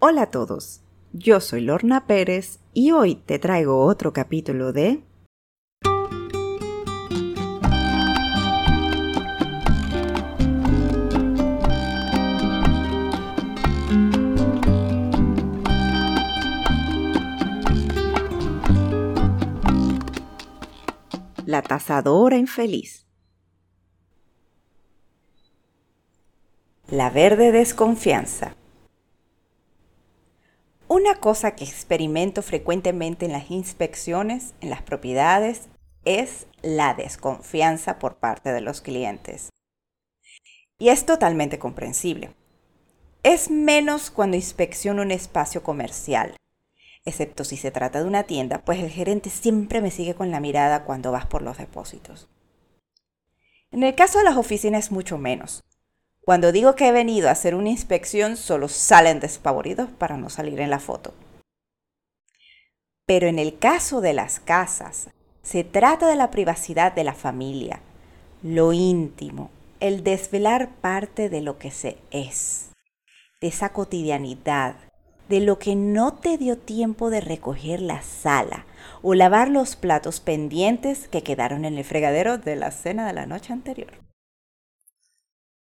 Hola a todos, yo soy Lorna Pérez y hoy te traigo otro capítulo de La tasadora infeliz. La verde desconfianza. Una cosa que experimento frecuentemente en las inspecciones en las propiedades es la desconfianza por parte de los clientes. Y es totalmente comprensible. Es menos cuando inspecciono un espacio comercial, excepto si se trata de una tienda, pues el gerente siempre me sigue con la mirada cuando vas por los depósitos. En el caso de las oficinas mucho menos. Cuando digo que he venido a hacer una inspección, solo salen despavoridos para no salir en la foto. Pero en el caso de las casas, se trata de la privacidad de la familia, lo íntimo, el desvelar parte de lo que se es, de esa cotidianidad, de lo que no te dio tiempo de recoger la sala o lavar los platos pendientes que quedaron en el fregadero de la cena de la noche anterior.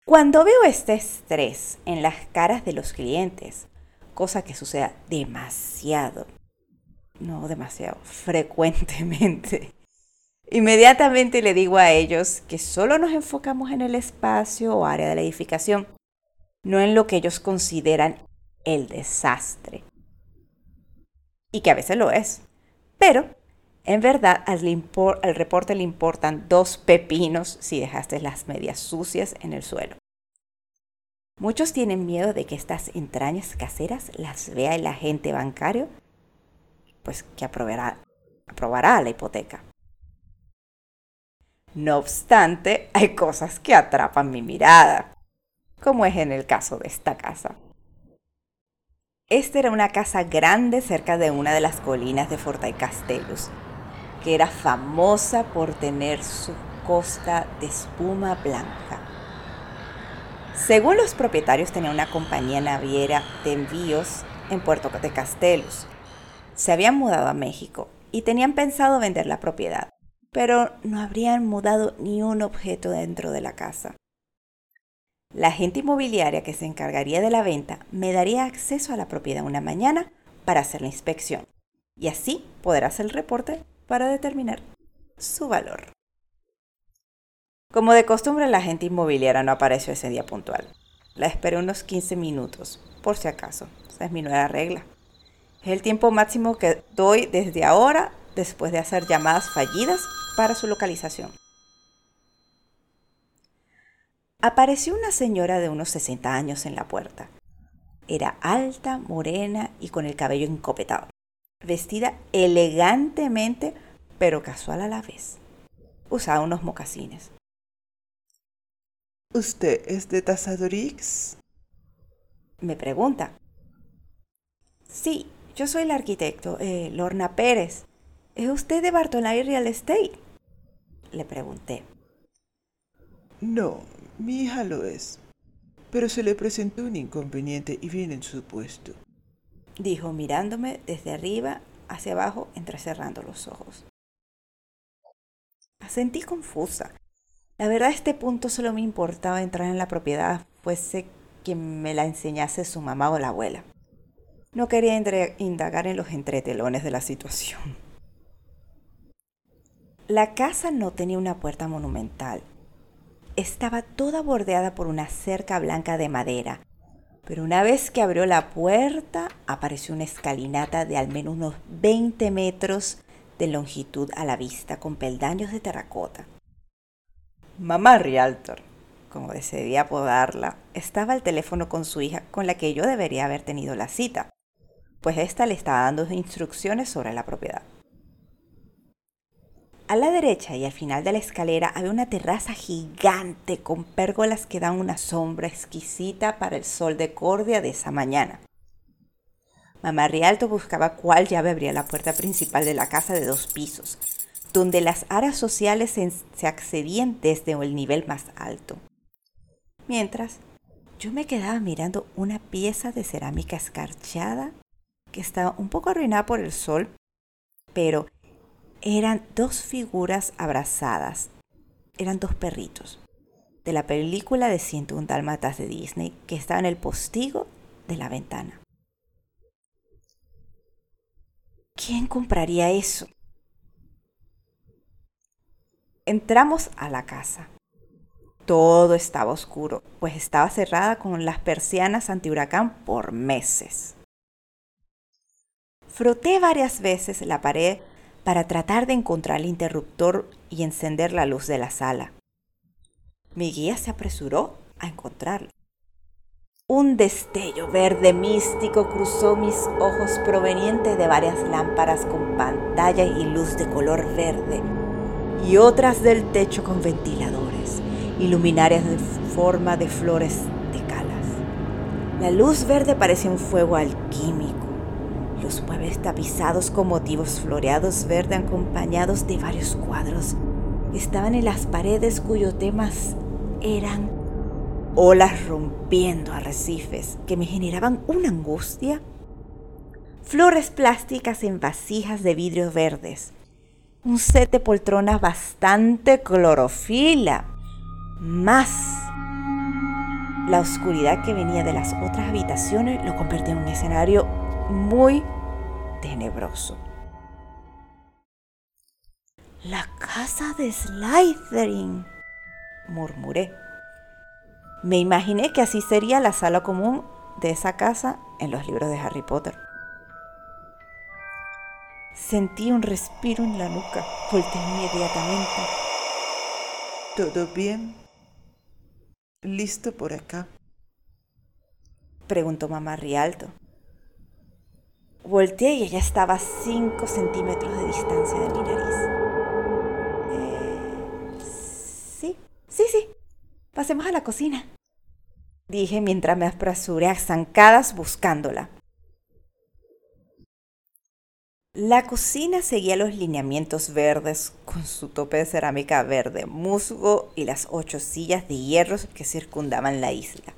Cuando veo este estrés en las caras de los clientes, cosa que suceda demasiado, no demasiado, frecuentemente, inmediatamente le digo a ellos que solo nos enfocamos en el espacio o área de la edificación, no en lo que ellos consideran el desastre. Y que a veces lo es. Pero, en verdad, al, reporte le importan dos pepinos si dejaste las medias sucias en el suelo. Muchos tienen miedo de que estas entrañas caseras las vea el agente bancario, pues que aprobará, la hipoteca. No obstante, hay cosas que atrapan mi mirada, como es en el caso de esta casa. Esta era una casa grande cerca de una de las colinas de Fortay Castellos, que era famosa por tener su costa de espuma blanca. Según los propietarios tenía una compañía naviera de envíos en Puerto de Castellos. Se habían mudado a México y tenían pensado vender la propiedad, pero no habrían mudado ni un objeto dentro de la casa. La agente inmobiliaria que se encargaría de la venta me daría acceso a la propiedad una mañana para hacer la inspección y así poder hacer el reporte para determinar su valor. Como de costumbre, la agente inmobiliaria no apareció ese día puntual. La esperé unos 15 minutos, por si acaso. Esa es mi nueva regla. Es el tiempo máximo que doy desde ahora después de hacer llamadas fallidas para su localización apareció una señora de unos 60 años en la puerta. Era alta, morena y con el cabello encopetado, vestida elegantemente pero casual a la vez. Usaba unos mocasines. ¿Usted es de Tasadorix? Me pregunta. Sí, yo soy el arquitecto, eh, Lorna Pérez. ¿Es usted de Bartolay Real Estate? Le pregunté. No, mi hija lo es. Pero se le presentó un inconveniente y viene en su puesto. Dijo mirándome desde arriba hacia abajo entrecerrando los ojos. sentí confusa. La verdad a este punto solo me importaba entrar en la propiedad, fuese que me la enseñase su mamá o la abuela. No quería indagar en los entretelones de la situación. La casa no tenía una puerta monumental, estaba toda bordeada por una cerca blanca de madera, pero una vez que abrió la puerta apareció una escalinata de al menos unos 20 metros de longitud a la vista con peldaños de terracota. Mamá Rialtor, como decidí apodarla, estaba al teléfono con su hija con la que yo debería haber tenido la cita, pues ésta le estaba dando instrucciones sobre la propiedad. A la derecha y al final de la escalera había una terraza gigante con pérgolas que dan una sombra exquisita para el sol de cordia de esa mañana. Mamá Rialto buscaba cuál llave abría la puerta principal de la casa de dos pisos, donde las áreas sociales se, accedían desde el nivel más alto. Mientras, yo me quedaba mirando una pieza de cerámica escarchada que estaba un poco arruinada por el sol, pero eran dos figuras abrazadas. Eran dos perritos de la película de 101 Dálmatas de Disney que estaba en el postigo de la ventana. ¿Quién compraría eso? Entramos a la casa. Todo estaba oscuro, pues estaba cerrada con las persianas antihuracán por meses. Froté varias veces la pared para tratar de encontrar el interruptor y encender la luz de la sala. Mi guía se apresuró a encontrarlo. Un destello verde místico cruzó mis ojos proveniente de varias lámparas con pantalla y luz de color verde y otras del techo con ventiladores y luminarias de forma de flores de calas. La luz verde parecía un fuego alquímico. Los muebles tapizados con motivos floreados verde acompañados de varios cuadros. Estaban en las paredes cuyos temas eran olas rompiendo arrecifes que me generaban una angustia, flores plásticas en vasijas de vidrios verdes, un set de poltronas bastante clorofila, más la oscuridad que venía de las otras habitaciones lo convirtió en un escenario muy tenebroso. La casa de Slytherin, murmuré. Me imaginé que así sería la sala común de esa casa en los libros de Harry Potter. Sentí un respiro en la nuca. Volté inmediatamente. ¿Todo bien? ¿Listo por acá? Preguntó mamá Rialto. Volteé y ella estaba a 5 centímetros de distancia de mi nariz. Eh, sí, sí, sí. Pasemos a la cocina. Dije mientras me apresuré a zancadas buscándola. La cocina seguía los lineamientos verdes con su tope de cerámica verde, musgo y las ocho sillas de hierro que circundaban la isla.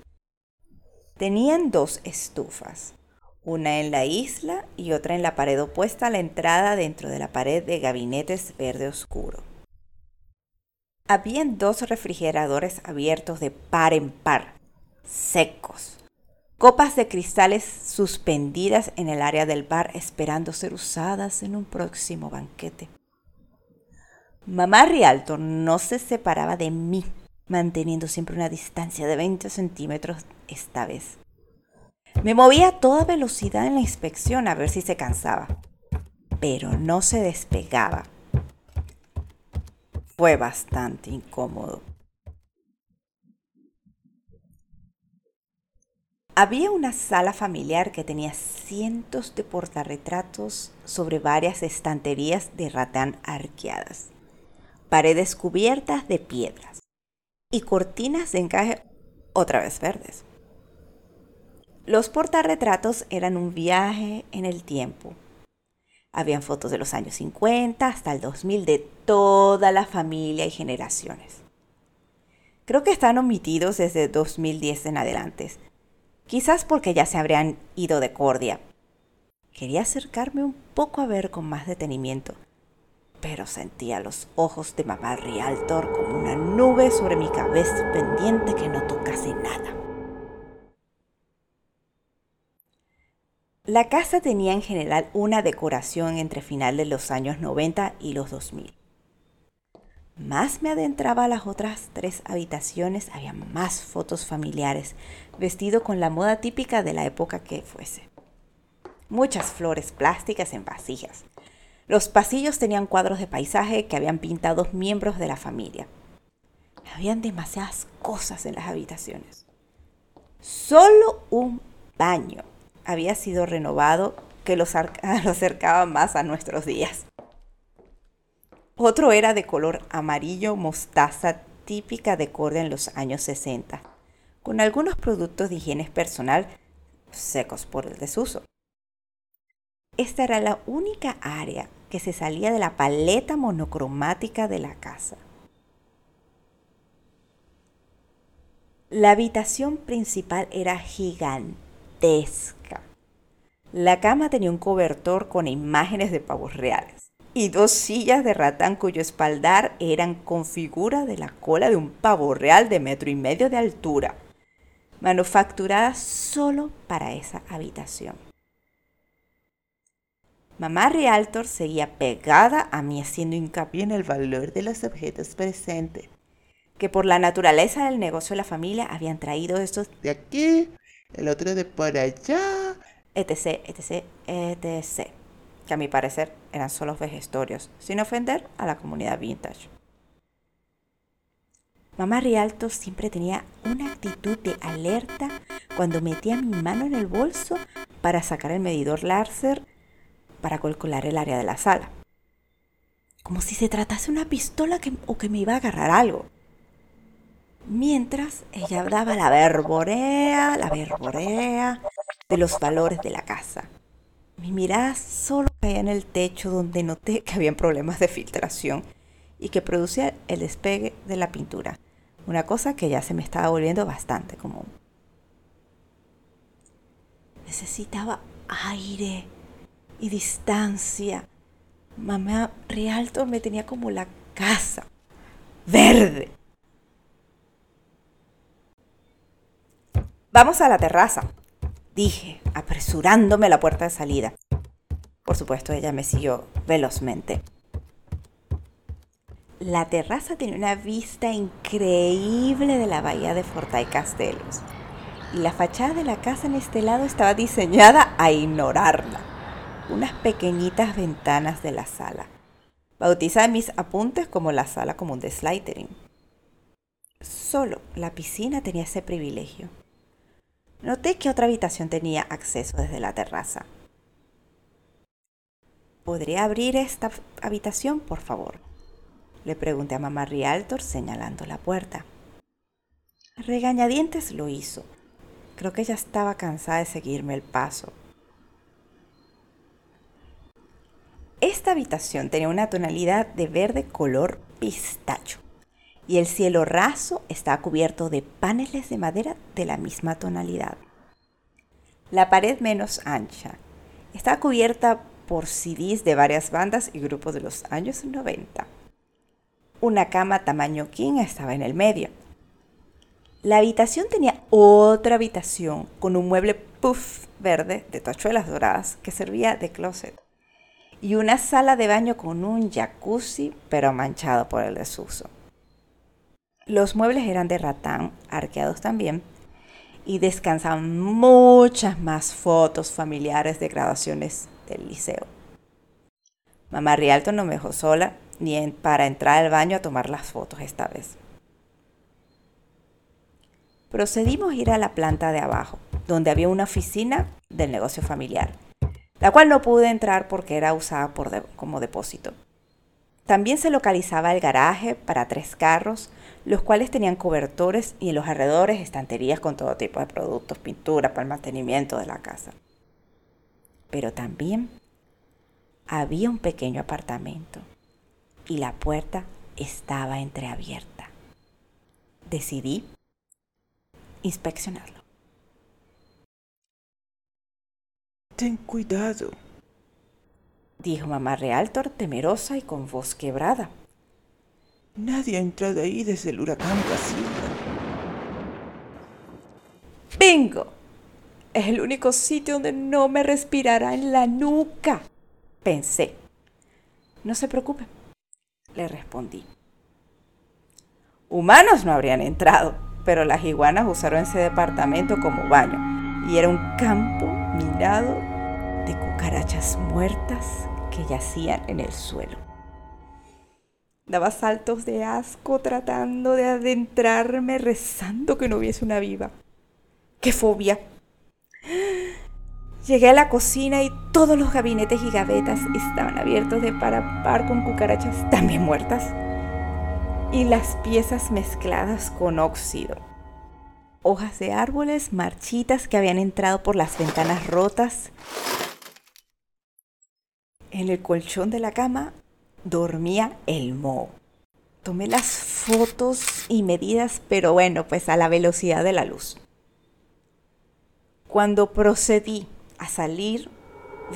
Tenían dos estufas, una en la isla y otra en la pared opuesta a la entrada dentro de la pared de gabinetes verde oscuro. Habían dos refrigeradores abiertos de par en par, secos, copas de cristales suspendidas en el área del bar esperando ser usadas en un próximo banquete. Mamá Rialto no se separaba de mí, manteniendo siempre una distancia de 20 centímetros esta vez. Me movía a toda velocidad en la inspección a ver si se cansaba, pero no se despegaba. Fue bastante incómodo. Había una sala familiar que tenía cientos de portarretratos sobre varias estanterías de ratán arqueadas, paredes cubiertas de piedras y cortinas de encaje otra vez verdes. Los portarretratos eran un viaje en el tiempo. Habían fotos de los años 50 hasta el 2000 de toda la familia y generaciones. Creo que están omitidos desde 2010 en adelante, quizás porque ya se habrían ido de cordia. Quería acercarme un poco a ver con más detenimiento, pero sentía los ojos de mamá Rialtor como una nube sobre mi cabeza pendiente que no tocase nada. La casa tenía en general una decoración entre final de los años 90 y los 2000. Más me adentraba a las otras tres habitaciones, había más fotos familiares, vestido con la moda típica de la época que fuese. Muchas flores plásticas en vasijas. Los pasillos tenían cuadros de paisaje que habían pintado miembros de la familia. Habían demasiadas cosas en las habitaciones. Solo un baño había sido renovado que lo acercaba más a nuestros días. Otro era de color amarillo mostaza típica de corda en los años 60, con algunos productos de higiene personal secos por el desuso. Esta era la única área que se salía de la paleta monocromática de la casa. La habitación principal era La cama tenía un cobertor con imágenes de pavos reales y dos sillas de ratán cuyo espaldar eran con figura de la cola de un pavo real de metro y medio de altura, manufacturada solo para esa habitación. Mamá Realtor seguía pegada a mí haciendo hincapié en el valor de los objetos presentes que por la naturaleza del negocio de la familia habían traído estos de aquí, el otro de por allá, etc, etc, etc, que a mi parecer eran solo vejestorios, sin ofender a la comunidad vintage. Mamá Rialto siempre tenía una actitud de alerta cuando metía mi mano en el bolso para sacar el medidor láser para calcular el área de la sala. Como si se tratase de una pistola o que me iba a agarrar algo. Mientras ella daba la verborea, la verborea de los valores de la casa. Mi mirada solo caía en el techo donde noté que habían problemas de filtración y que producía el despegue de la pintura, una cosa que ya se me estaba volviendo bastante común. Necesitaba aire y distancia. Mamá Rialto me tenía como la casa, verde Vamos a la terraza, dije, apresurándome a la puerta de salida. Por supuesto, ella me siguió velozmente. La terraza tenía una vista increíble de la bahía de Fortay Castelos. Y la fachada de la casa en este lado estaba diseñada a ignorarla. Unas pequeñitas ventanas de la sala, bautizada en mis apuntes como la sala común de Slytherin. Solo la piscina tenía ese privilegio. Noté que otra habitación tenía acceso desde la terraza. ¿Podría abrir esta habitación, por favor? Le pregunté a mamá Rialtor señalando la puerta. Regañadientes lo hizo. Creo que ella estaba cansada de seguirme el paso. Esta habitación tenía una tonalidad de verde color pistacho y el cielo raso está cubierto de paneles de madera de la misma tonalidad. La pared menos ancha está cubierta por CDs de varias bandas y grupos de los años 90. Una cama tamaño king estaba en el medio. La habitación tenía otra habitación con un mueble puff verde de tachuelas doradas que servía de closet y una sala de baño con un jacuzzi pero manchado por el desuso. Los muebles eran de ratán, arqueados también, y descansaban muchas más fotos familiares de graduaciones del liceo. Mamá Rialto no me dejó sola ni para entrar al baño a tomar las fotos esta vez. Procedimos a ir a la planta de abajo, donde había una oficina del negocio familiar, la cual no pude entrar porque era usada como depósito. También se localizaba el garaje para tres carros, los cuales tenían cobertores y en los alrededores estanterías con todo tipo de productos, pintura para el mantenimiento de la casa. Pero también había un pequeño apartamento y la puerta estaba entreabierta. Decidí inspeccionarlo. Ten cuidado, dijo mamá Realtor temerosa y con voz quebrada. Nadie ha entrado ahí desde el huracán Casilda. ¡Bingo! Es el único sitio donde no me respirará en la nuca, pensé. No se preocupe, le respondí. Humanos no habrían entrado, pero las iguanas usaron ese departamento como baño y era un campo minado de cucarachas muertas que yacían en el suelo. Daba saltos de asco tratando de adentrarme, rezando que no hubiese una viva. ¡Qué fobia! Llegué a la cocina y todos los gabinetes y gavetas estaban abiertos de par a par con cucarachas también muertas y las piezas mezcladas con óxido. Hojas de árboles marchitas que habían entrado por las ventanas rotas. En el colchón de la cama dormía el moho. Tomé las fotos y medidas, pero bueno, pues a la velocidad de la luz. Cuando procedí a salir,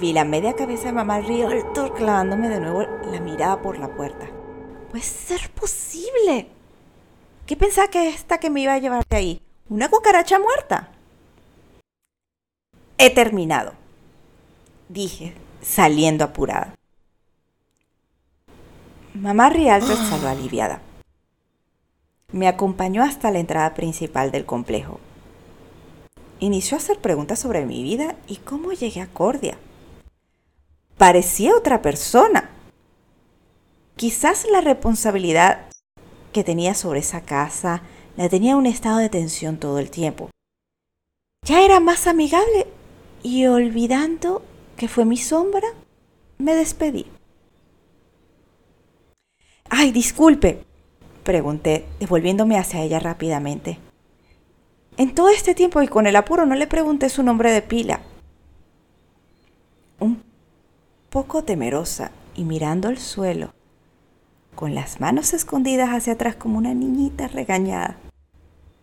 vi la media cabeza de mamá Realtor clavándome de nuevo la mirada por la puerta. ¿Puede ser posible? ¿Qué pensaba que esta que me iba a llevar de ahí? ¿Una cucaracha muerta? He terminado, dije, saliendo apurada. Mamá Rialto salió aliviada. Me acompañó hasta la entrada principal del complejo. Inició a hacer preguntas sobre mi vida y cómo llegué a Cordia. Parecía otra persona. Quizás la responsabilidad que tenía sobre esa casa la tenía en un estado de tensión todo el tiempo. Ya era más amigable y olvidando que fue mi sombra, me despedí. Ay, disculpe, pregunté, devolviéndome hacia ella rápidamente. En todo este tiempo y con el apuro no le pregunté su nombre de pila. Un poco temerosa y mirando al suelo, con las manos escondidas hacia atrás como una niñita regañada,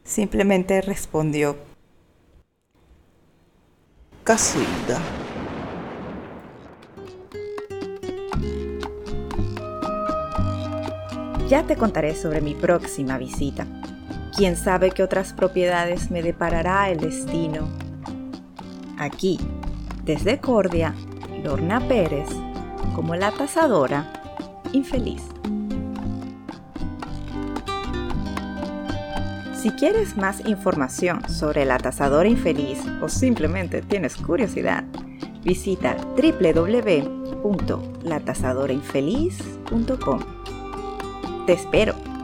simplemente respondió. Casilda. Ya te contaré sobre mi próxima visita. Quién sabe qué otras propiedades me deparará el destino. Aquí, desde Cordia, Lorna Pérez, como la tasadora infeliz. Si quieres más información sobre la tasadora infeliz o simplemente tienes curiosidad, visita www.latasadorainfeliz.com. Te espero.